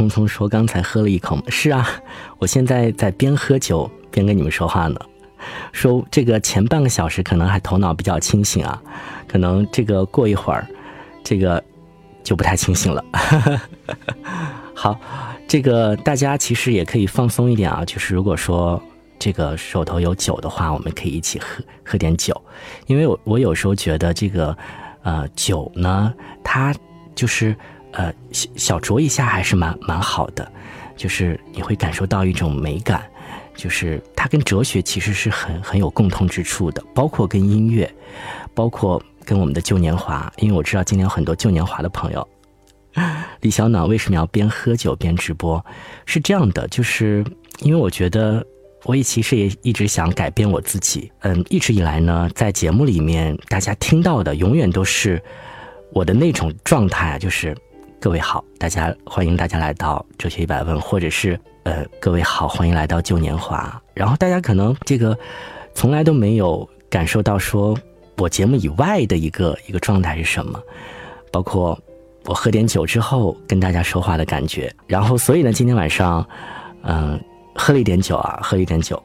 匆匆说刚才喝了一口。是啊，我现在在边喝酒边跟你们说话呢。说这个前半个小时可能还头脑比较清醒啊，可能这个过一会儿，这个就不太清醒了。好，这个大家其实也可以放松一点啊，就是如果说这个手头有酒的话，我们可以一起喝喝点酒，因为我我有时候觉得这个呃酒呢，它就是呃小小酌一下还是蛮蛮好的，就是你会感受到一种美感。就是它跟哲学其实是很很有共通之处的，包括跟音乐，包括跟我们的旧年华。因为我知道今天有很多旧年华的朋友。李小暖为什么要边喝酒边直播？是这样的，就是因为我觉得我也其实也一直想改变我自己。嗯，一直以来呢，在节目里面大家听到的永远都是我的那种状态，就是各位好，大家欢迎大家来到哲学一百问，或者是。呃，各位好，欢迎来到旧年华。然后大家可能这个从来都没有感受到说我节目以外的一个一个状态是什么，包括我喝点酒之后跟大家说话的感觉。然后所以呢，今天晚上，嗯，喝了一点酒啊，喝了一点酒，